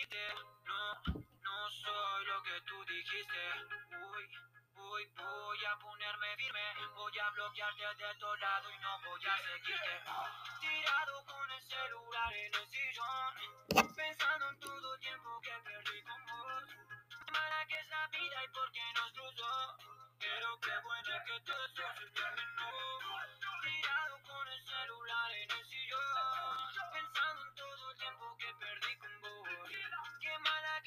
mentirte. No, no soy lo que tú dijiste. Uy, uy, voy a ponerme firme. Voy a bloquearte de todo lado y no voy a seguirte. Tirado con el celular en el sillón. Pensando en todo el tiempo que perdí con vos. Mala que es la vida y por qué nos cruzó. Pero qué bueno que todo eso se.